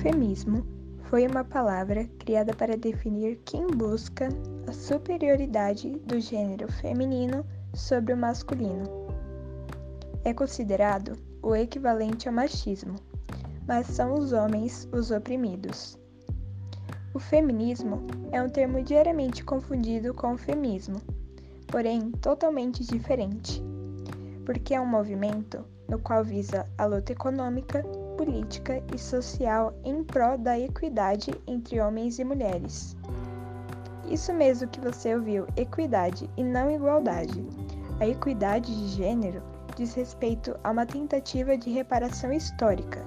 Eufemismo foi uma palavra criada para definir quem busca a superioridade do gênero feminino sobre o masculino. É considerado o equivalente ao machismo, mas são os homens os oprimidos. O feminismo é um termo diariamente confundido com o feminismo, porém totalmente diferente, porque é um movimento no qual visa a luta econômica, política e social em prol da equidade entre homens e mulheres. Isso mesmo que você ouviu, equidade e não igualdade. A equidade de gênero diz respeito a uma tentativa de reparação histórica,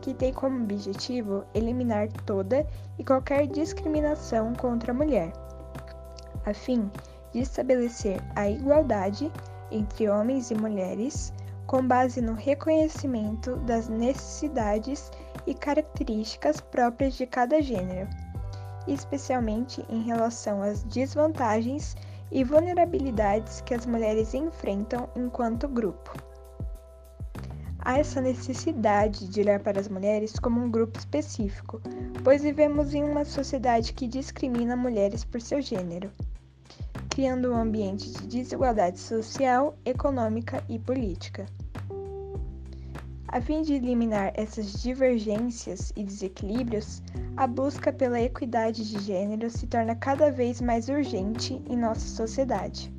que tem como objetivo eliminar toda e qualquer discriminação contra a mulher, a fim de estabelecer a igualdade entre homens e mulheres com base no reconhecimento das necessidades e características próprias de cada gênero, especialmente em relação às desvantagens e vulnerabilidades que as mulheres enfrentam enquanto grupo. Há essa necessidade de olhar para as mulheres como um grupo específico, pois vivemos em uma sociedade que discrimina mulheres por seu gênero criando um ambiente de desigualdade social, econômica e política. A fim de eliminar essas divergências e desequilíbrios, a busca pela equidade de gênero se torna cada vez mais urgente em nossa sociedade.